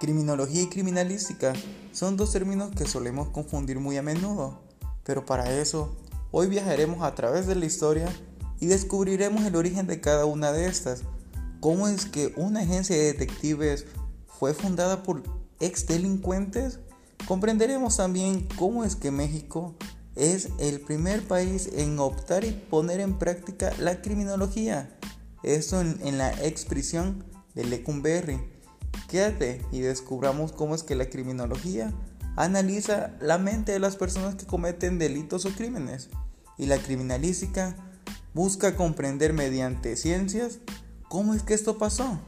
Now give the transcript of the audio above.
Criminología y criminalística son dos términos que solemos confundir muy a menudo, pero para eso hoy viajaremos a través de la historia y descubriremos el origen de cada una de estas. ¿Cómo es que una agencia de detectives fue fundada por ex delincuentes? Comprenderemos también cómo es que México es el primer país en optar y poner en práctica la criminología. Esto en, la expresión de Lecumberri Quédate y descubramos cómo es que la criminología analiza la mente de las personas que cometen delitos o crímenes y la criminalística busca comprender mediante ciencias cómo es que esto pasó.